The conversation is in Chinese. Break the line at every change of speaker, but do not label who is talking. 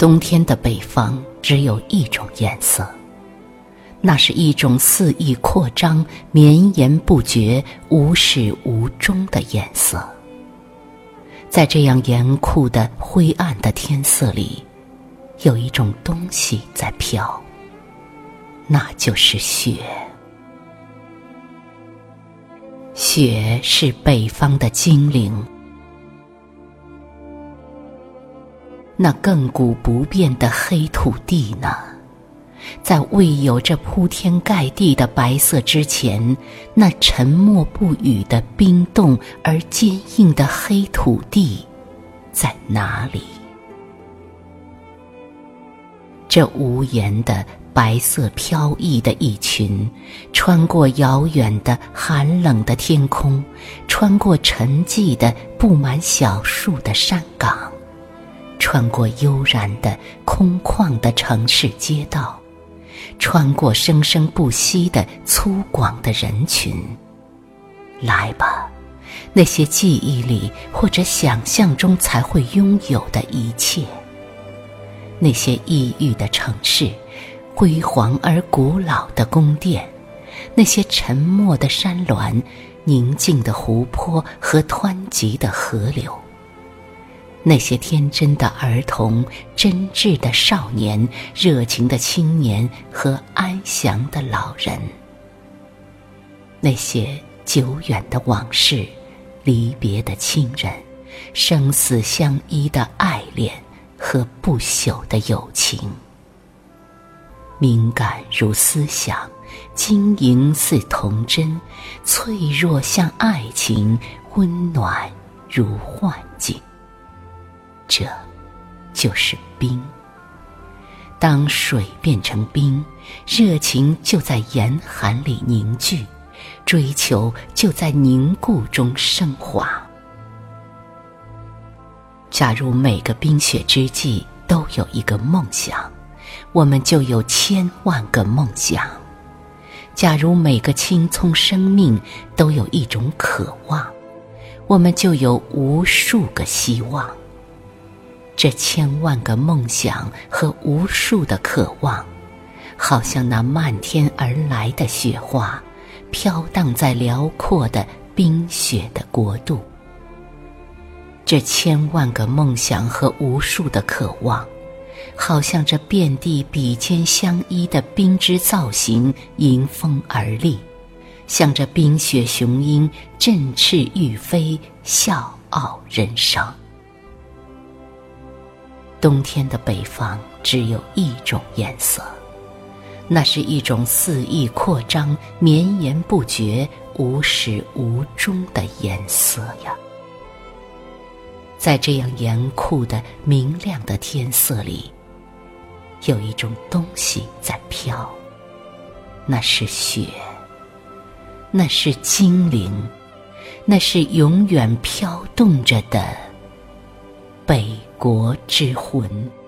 冬天的北方只有一种颜色，那是一种肆意扩张、绵延不绝、无始无终的颜色。在这样严酷的灰暗的天色里，有一种东西在飘，那就是雪。雪是北方的精灵。那亘古不变的黑土地呢？在未有这铺天盖地的白色之前，那沉默不语的冰冻而坚硬的黑土地在哪里？这无言的白色飘逸的一群，穿过遥远的寒冷的天空，穿过沉寂的布满小树的山岗。穿过悠然的空旷的城市街道，穿过生生不息的粗犷的人群，来吧，那些记忆里或者想象中才会拥有的一切。那些异域的城市，辉煌而古老的宫殿，那些沉默的山峦，宁静的湖泊和湍急的河流。那些天真的儿童、真挚的少年、热情的青年和安详的老人，那些久远的往事、离别的亲人、生死相依的爱恋和不朽的友情，敏感如思想，晶莹似童真，脆弱像爱情，温暖如幻境。这，就是冰。当水变成冰，热情就在严寒里凝聚，追求就在凝固中升华。假如每个冰雪之际都有一个梦想，我们就有千万个梦想；假如每个青葱生命都有一种渴望，我们就有无数个希望。这千万个梦想和无数的渴望，好像那漫天而来的雪花，飘荡在辽阔的冰雪的国度。这千万个梦想和无数的渴望，好像这遍地比肩相依的冰之造型迎风而立，向着冰雪雄鹰振翅欲飞，笑傲人生。冬天的北方只有一种颜色，那是一种肆意扩张、绵延不绝、无始无终的颜色呀。在这样严酷的、明亮的天色里，有一种东西在飘，那是雪，那是精灵，那是永远飘动着的北。国之魂。